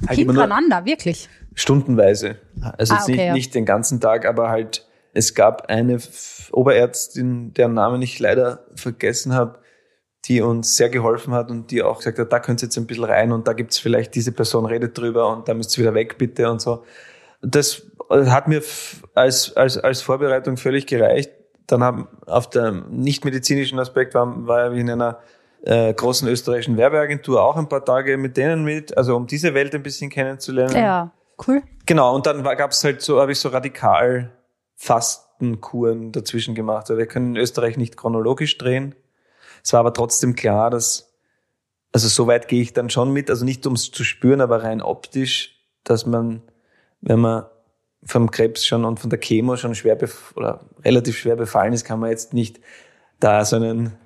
halt hintereinander, wirklich. Stundenweise. Also ah, okay, nicht, ja. nicht den ganzen Tag, aber halt, es gab eine Oberärztin, deren Namen ich leider vergessen habe, die uns sehr geholfen hat und die auch gesagt hat, da könnt ihr jetzt ein bisschen rein und da gibt's vielleicht diese Person redet drüber und da müsst ihr wieder weg bitte und so. Das hat mir als, als, als Vorbereitung völlig gereicht. dann haben auf der nicht-medizinischen Aspekt war, war ich in einer äh, großen österreichischen Werbeagentur auch ein paar Tage mit denen mit, also um diese Welt ein bisschen kennenzulernen. Ja, cool. Genau, und dann gab es halt so, habe ich so radikal Fastenkuren dazwischen gemacht. Weil wir können in Österreich nicht chronologisch drehen. Es war aber trotzdem klar, dass, also so weit gehe ich dann schon mit, also nicht um es zu spüren, aber rein optisch, dass man, wenn man vom Krebs schon und von der Chemo schon schwer oder relativ schwer befallen ist, kann man jetzt nicht da so einen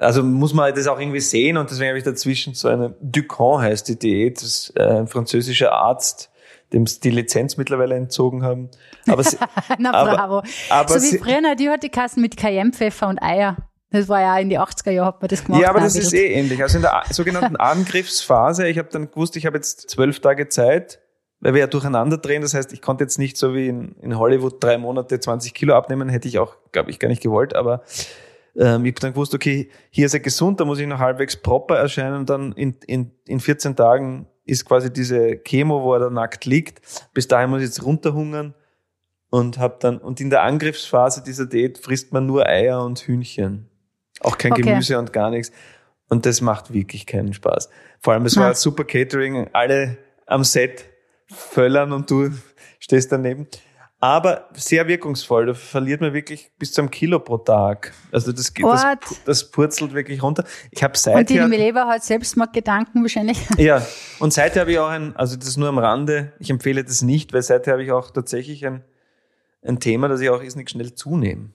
also muss man das auch irgendwie sehen und deswegen habe ich dazwischen so eine Ducon heißt die Diät, das ist äh, ein französischer Arzt, dem die Lizenz mittlerweile entzogen haben. Aber sie, Na aber, bravo. aber so wie früher, die hat die Kassen mit Cayennepfeffer und Eier. Das war ja in die 80er Jahre, hat man das gemacht. Ja, aber das ist eh ähnlich. Also in der sogenannten Angriffsphase, ich habe dann gewusst, ich habe jetzt zwölf Tage Zeit, weil wir ja durcheinander drehen. Das heißt, ich konnte jetzt nicht so wie in, in Hollywood drei Monate 20 Kilo abnehmen, hätte ich auch, glaube ich, gar nicht gewollt. Aber ähm, ich habe dann gewusst, okay, hier ist er gesund, da muss ich noch halbwegs proper erscheinen. Und dann in, in, in 14 Tagen ist quasi diese Chemo, wo er da nackt liegt. Bis dahin muss ich jetzt runterhungern. Und hab dann, und in der Angriffsphase dieser Diät frisst man nur Eier und Hühnchen. Auch kein Okay. Gemüse und gar nichts. Und das macht wirklich keinen Spaß. Vor allem, es war super Catering, alle am Set völlern und du stehst daneben. Aber sehr wirkungsvoll. Da verliert man wirklich bis zu einem Kilo pro Tag. Also das geht, das, das purzelt wirklich runter. Ich habe Und die seither, Leber hat Selbstmordgedanken wahrscheinlich. ja, und seither habe ich auch ein, also das nur am Rande, ich empfehle das nicht, weil seither habe ich auch tatsächlich ein, ein Thema, dass ich auch irrsinnig schnell zunehme.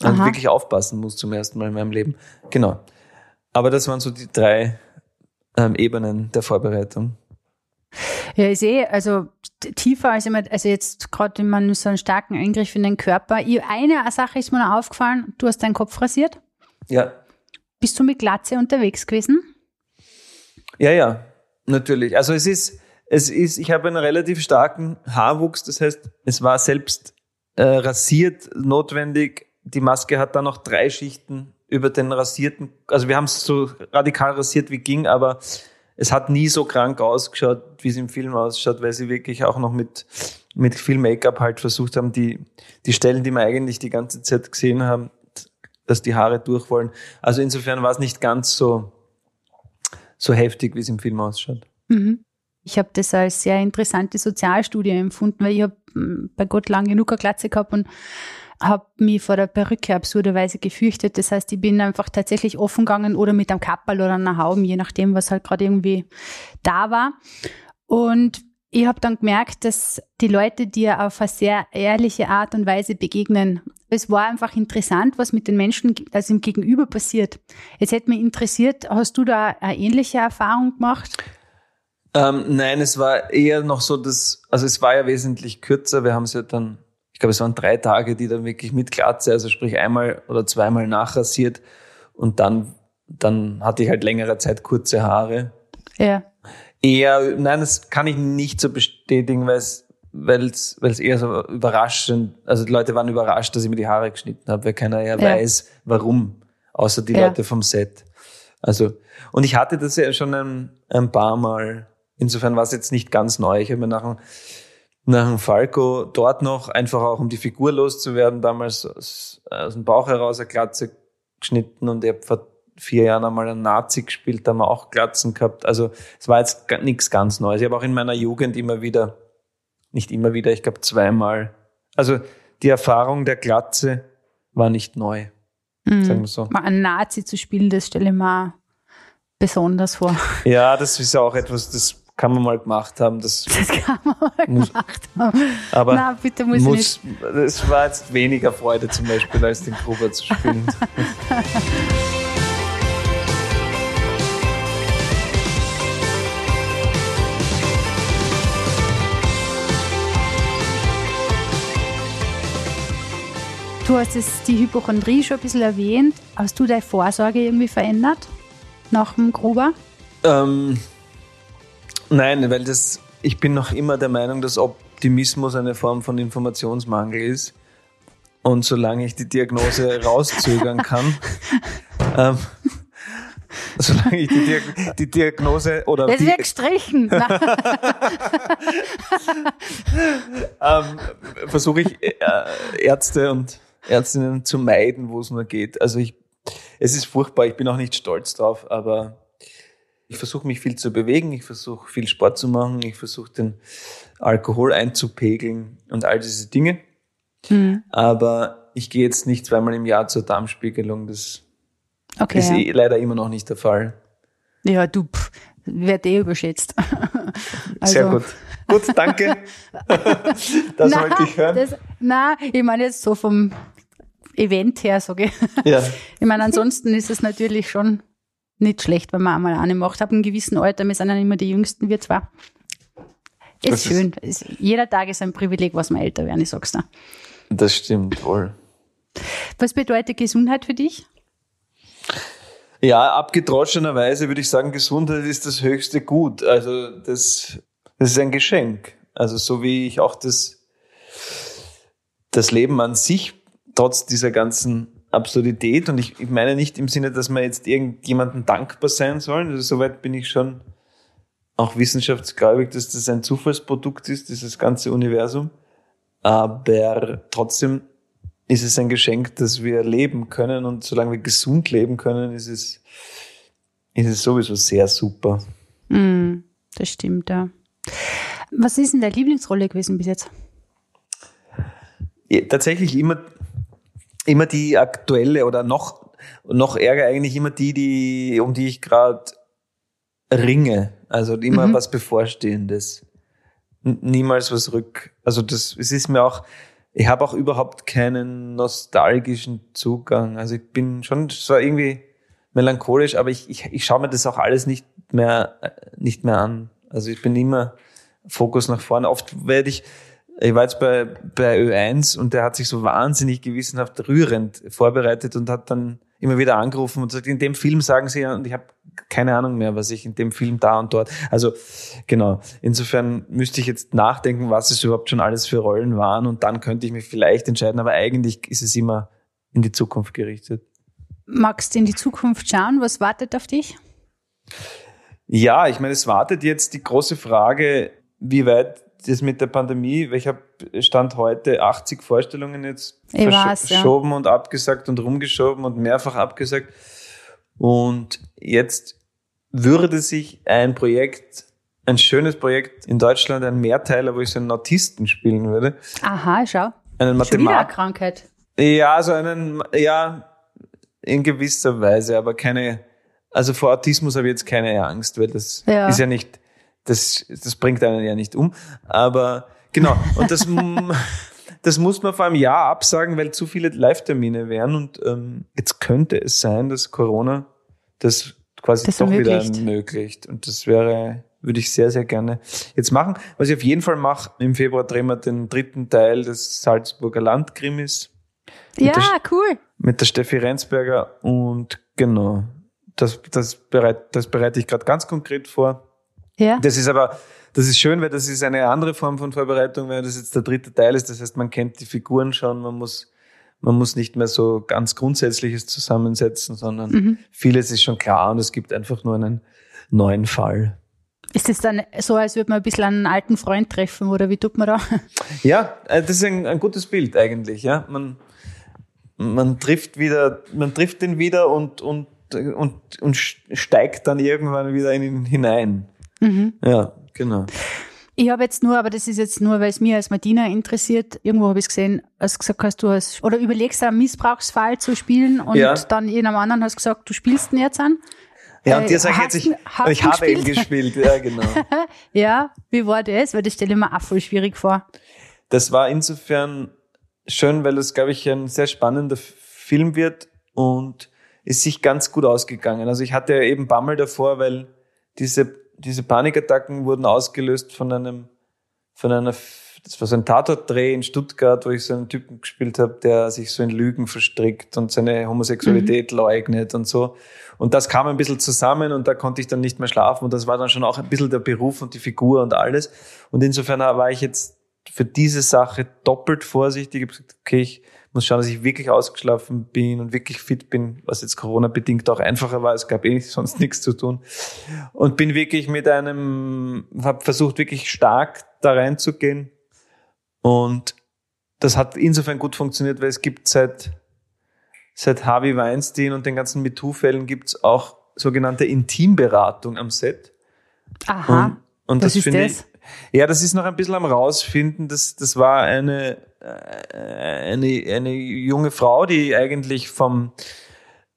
Und Aha. wirklich aufpassen muss zum ersten Mal in meinem Leben. Genau. Aber das waren so die drei ähm, Ebenen der Vorbereitung. Ja, ich sehe, also tiefer als immer, also jetzt gerade wenn man so einen starken Eingriff in den Körper. Eine Sache ist mir noch aufgefallen, du hast deinen Kopf rasiert. Ja. Bist du mit Glatze unterwegs gewesen? Ja, ja, natürlich. Also es ist, es ist, ich habe einen relativ starken Haarwuchs, das heißt, es war selbst äh, rasiert notwendig. Die Maske hat dann noch drei Schichten über den rasierten, also wir haben es so radikal rasiert wie ging, aber es hat nie so krank ausgeschaut, wie es im Film ausschaut, weil sie wirklich auch noch mit, mit viel Make-up halt versucht haben, die, die Stellen, die wir eigentlich die ganze Zeit gesehen haben, dass die Haare durch wollen. Also insofern war es nicht ganz so, so heftig, wie es im Film ausschaut. Mhm. Ich habe das als sehr interessante Sozialstudie empfunden, weil ich habe bei Gott lang genug eine Glatze gehabt und habe mich vor der Perücke absurderweise gefürchtet. Das heißt, ich bin einfach tatsächlich offen gegangen oder mit einem Kapperl oder einer Haube, je nachdem, was halt gerade irgendwie da war. Und ich habe dann gemerkt, dass die Leute dir auf eine sehr ehrliche Art und Weise begegnen. Es war einfach interessant, was mit den Menschen, also im Gegenüber passiert. Jetzt hätte mich interessiert, hast du da eine ähnliche Erfahrung gemacht? Ähm, nein, es war eher noch so, dass, also es war ja wesentlich kürzer. Wir haben es ja dann, glaube, es waren drei Tage, die dann wirklich mit Glatze, also sprich einmal oder zweimal nachrasiert und dann, dann hatte ich halt längere Zeit kurze Haare. Ja. Eher, nein, das kann ich nicht so bestätigen, weil es, weil es, weil es eher so überraschend, also die Leute waren überrascht, dass ich mir die Haare geschnitten habe, weil keiner ja, Ja. weiß, warum, außer die Ja. Leute vom Set. Also, und ich hatte das ja schon ein, ein paar Mal. Insofern war es jetzt nicht ganz neu. Ich habe mir nach dem, nach dem Falco dort noch, einfach auch um die Figur loszuwerden, damals aus, aus dem Bauch heraus eine Glatze geschnitten und ich habe vor vier Jahren einmal einen Nazi gespielt, da haben wir auch Glatzen gehabt. Also es war jetzt nichts ganz Neues. Ich habe auch in meiner Jugend immer wieder, nicht immer wieder, ich glaube zweimal. Also die Erfahrung der Glatze war nicht neu, sagen wir Mhm. so. Mal einen Nazi zu spielen, das stelle ich mir besonders vor. Ja, das ist ja auch etwas, das kann man mal gemacht haben. Das Das kann man mal Muss- gemacht haben. aber Na, bitte muss, muss, es war jetzt weniger Freude zum Beispiel, als den Gruber zu spielen. nicht. Du hast es, die Hypochondrie schon ein bisschen erwähnt. Hast du deine Vorsorge irgendwie verändert nach dem Gruber? ähm, nein, weil das, ich bin noch immer der Meinung, dass Optimismus eine Form von Informationsmangel ist. Und solange ich die Diagnose rauszögern kann, ähm, solange ich die, Diag die Diagnose oder Das wird gestrichen. Ähm, versuche ich äh, Ärzte und Ärztinnen zu meiden, wo es nur geht. Also ich, es ist furchtbar, ich bin auch nicht stolz drauf, aber ich versuche mich viel zu bewegen, ich versuche viel Sport zu machen, ich versuche den Alkohol einzupegeln und all diese Dinge. Mhm. Aber ich gehe jetzt nicht zweimal im Jahr zur Darmspiegelung. Das okay, ist ja. eh leider immer noch nicht der Fall. Ja, du, pff, wird eh überschätzt. also. Sehr gut. Gut, danke. das na, wollte ich hören. Das, na, ich meine jetzt so vom Event her, sage ich. Ja. Ich meine, ansonsten ist es natürlich schon nicht schlecht, wenn man einmal eine macht. Ab einem gewissen Alter, wir sind ja immer die Jüngsten, wir zwar. Ist das schön. Ist, jeder Tag ist ein Privileg, was man älter werden, ich sag's dir. Das stimmt wohl. Was bedeutet Gesundheit für dich? Ja, abgedroschenerweise würde ich sagen, Gesundheit ist das höchste Gut. Also das, das ist ein Geschenk. Also so wie ich auch das, das Leben an sich, trotz dieser ganzen Absurdität, und ich, ich meine nicht im Sinne, dass man jetzt irgendjemandem dankbar sein soll, also soweit bin ich schon auch wissenschaftsgläubig, dass das ein Zufallsprodukt ist, dieses ganze Universum. Aber trotzdem ist es ein Geschenk, dass wir leben können und solange wir gesund leben können, ist es, ist es sowieso sehr super. Mm, das stimmt, ja. Was ist denn deine Lieblingsrolle gewesen bis jetzt? Ja, tatsächlich immer, immer die aktuelle oder noch, noch ärger eigentlich immer die, die, um die ich gerade ringe. Also immer mhm. was Bevorstehendes. Niemals was rück. Also das, es ist mir auch, ich habe auch überhaupt keinen nostalgischen Zugang. Also ich bin schon so irgendwie melancholisch, aber ich, ich, ich schaue mir das auch alles nicht mehr, nicht mehr an. Also ich bin immer Fokus nach vorne. Oft werde ich, ich war jetzt bei, bei Ö1 und der hat sich so wahnsinnig gewissenhaft rührend vorbereitet und hat dann immer wieder angerufen und gesagt, in dem Film sagen sie ja, und ich habe keine Ahnung mehr, was ich in dem Film da und dort. Also genau, insofern müsste ich jetzt nachdenken, was es überhaupt schon alles für Rollen waren und dann könnte ich mich vielleicht entscheiden, aber eigentlich ist es immer in die Zukunft gerichtet. Magst du in die Zukunft schauen? Was wartet auf dich? Ja, ich meine, es wartet jetzt die große Frage, wie weit das mit der Pandemie, weil ich habe Stand heute 80 Vorstellungen jetzt verschoben ja. und abgesagt und rumgeschoben und mehrfach abgesagt. Und jetzt würde sich ein Projekt, ein schönes Projekt in Deutschland, ein Mehrteiler, wo ich so einen Autisten spielen würde. Aha, schau. Einen Mathematiker. Krankheit. Ja, also einen, ja, in gewisser Weise, aber keine, also vor Autismus habe ich jetzt keine Angst, weil das ja. ist ja nicht, das, das bringt einen ja nicht um. Aber genau, und das, das muss man vor einem Jahr absagen, weil zu viele Live-Termine wären. Und ähm, jetzt könnte es sein, dass Corona das quasi das doch ermöglicht. wieder ermöglicht. Und das wäre, würde ich sehr, sehr gerne jetzt machen. Was ich auf jeden Fall mache, im Februar drehen wir den dritten Teil des Salzburger Landkrimis. Ja, cool. Mit der Steffi Renzberger und genau, das, das, bereit, das bereite ich gerade ganz konkret vor. Ja. Das ist aber, das ist schön, weil das ist eine andere Form von Vorbereitung, weil das jetzt der dritte Teil ist. Das heißt, man kennt die Figuren schon, man muss, man muss nicht mehr so ganz Grundsätzliches zusammensetzen, sondern mhm. vieles ist schon klar und es gibt einfach nur einen neuen Fall. Ist es dann so, als würde man ein bisschen einen alten Freund treffen oder wie tut man da? Ja, äh, das ist ein, ein gutes Bild eigentlich, ja. Man, man trifft wieder, man trifft den wieder und, und, und, und steigt dann irgendwann wieder in ihn hinein. Mhm. Ja, genau. Ich habe jetzt nur, aber das ist jetzt nur, weil es mir als Martina interessiert, irgendwo habe ich es gesehen, als gesagt hast, du hast, oder überlegst einen Missbrauchsfall zu spielen und ja. dann in einem anderen hast gesagt, du spielst ihn jetzt an. Ja, und dir sage ich jetzt, ich, ich habe ihn gespielt, ja, genau. ja, wie war das? Weil das stelle ich mir auch voll schwierig vor. Das war insofern schön, weil es, glaube ich, ein sehr spannender Film wird und ist sich ganz gut ausgegangen. Also ich hatte ja eben Bammel davor, weil diese diese Panikattacken wurden ausgelöst von einem, von einer, das war so ein Tatortdreh in Stuttgart, wo ich so einen Typen gespielt habe, der sich so in Lügen verstrickt und seine Homosexualität mhm. leugnet und so. Und das kam ein bisschen zusammen und da konnte ich dann nicht mehr schlafen und das war dann schon auch ein bisschen der Beruf und die Figur und alles. Und insofern war ich jetzt für diese Sache doppelt vorsichtig. Ich habe gesagt, okay, ich muss schauen, dass ich wirklich ausgeschlafen bin und wirklich fit bin, was jetzt Corona-bedingt auch einfacher war. Es gab eh sonst nichts zu tun. Und bin wirklich mit einem, habe versucht, wirklich stark da reinzugehen. Und das hat insofern gut funktioniert, weil es gibt seit, seit Harvey Weinstein und den ganzen MeToo-Fällen gibt es auch sogenannte Intimberatung am Set. Aha. Und, und Was das finde ich. Ja, das ist noch ein bisschen am rausfinden. Das, das war eine, eine, eine junge Frau, die eigentlich vom,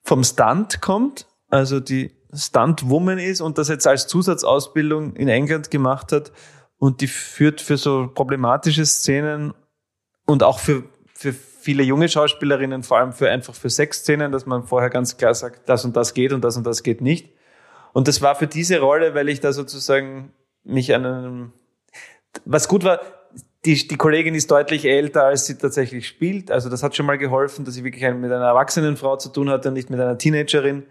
vom Stunt kommt, also die Stunt-Woman ist und das jetzt als Zusatzausbildung in England gemacht hat und die führt für so problematische Szenen und auch für, für viele junge Schauspielerinnen, vor allem für einfach für Sexszenen, dass man vorher ganz klar sagt, das und das geht und das und das geht nicht. Und das war für diese Rolle, weil ich da sozusagen mich an einem, was gut war, die, die Kollegin ist deutlich älter, als sie tatsächlich spielt. Also das hat schon mal geholfen, dass ich wirklich mit einer erwachsenen Frau zu tun hatte und nicht mit einer Teenagerin.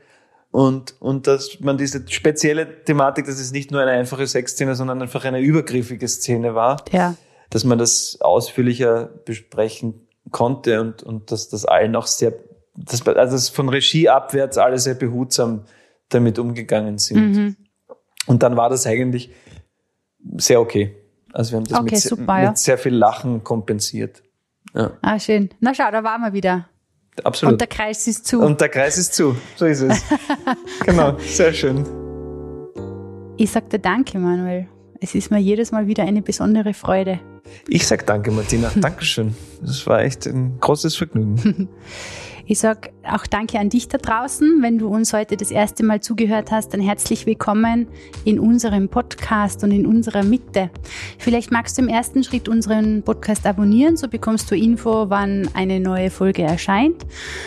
Und, und dass man diese spezielle Thematik, dass es nicht nur eine einfache Sexszene, sondern einfach eine übergriffige Szene war, ja. dass man das ausführlicher besprechen konnte und, und dass das allen auch sehr, dass, also dass von Regie abwärts alle sehr behutsam damit umgegangen sind. Mhm. Und dann war das eigentlich sehr okay. Also wir haben das okay, mit, super, mit ja. sehr viel Lachen kompensiert. Ja. Ah, schön. Na schau, da waren wir wieder. Absolut. Und der Kreis ist zu. Und der Kreis ist zu. So ist es. genau, sehr schön. Ich sag dir danke, Manuel. Es ist mir jedes Mal wieder eine besondere Freude. Ich sag danke, Martina. Dankeschön. Das war echt ein großes Vergnügen. Ich sage auch danke an dich da draußen. Wenn du uns heute das erste Mal zugehört hast, dann herzlich willkommen in unserem Podcast und in unserer Mitte. Vielleicht magst du im ersten Schritt unseren Podcast abonnieren, so bekommst du Info, wann eine neue Folge erscheint.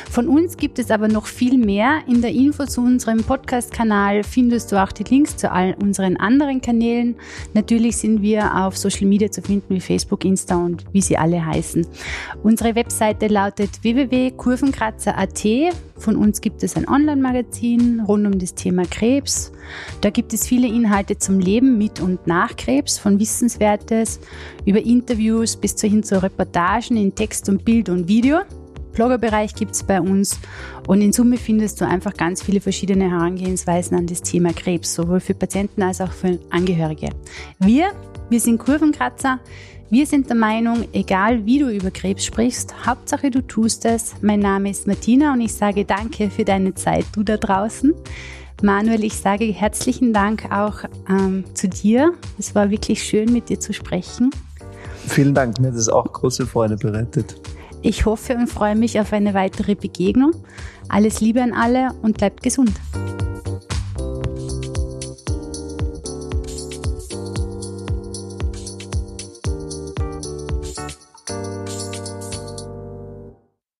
Von uns gibt es aber noch viel mehr. In der Info zu unserem Podcast-Kanal findest du auch die Links zu all unseren anderen Kanälen. Natürlich sind wir auf Social Media zu finden wie Facebook, Insta und wie sie alle heißen. Unsere Webseite lautet www.kurvenkreis Kratzer.at. Von uns gibt es ein Online-Magazin rund um das Thema Krebs. Da gibt es viele Inhalte zum Leben mit und nach Krebs, von Wissenswertes über Interviews bis hin zu Reportagen in Text und Bild und Video. Bloggerbereich gibt es bei uns und in Summe findest du einfach ganz viele verschiedene Herangehensweisen an das Thema Krebs, sowohl für Patienten als auch für Angehörige. Wir, wir sind Kurvenkratzer. Wir sind der Meinung, egal wie du über Krebs sprichst, Hauptsache du tust es. Mein Name ist Martina und ich sage danke für deine Zeit, du da draußen. Manuel, ich sage herzlichen Dank auch ähm, zu dir. Es war wirklich schön, mit dir zu sprechen. Vielen Dank, mir hat es auch große Freude bereitet. Ich hoffe und freue mich auf eine weitere Begegnung. Alles Liebe an alle und bleibt gesund.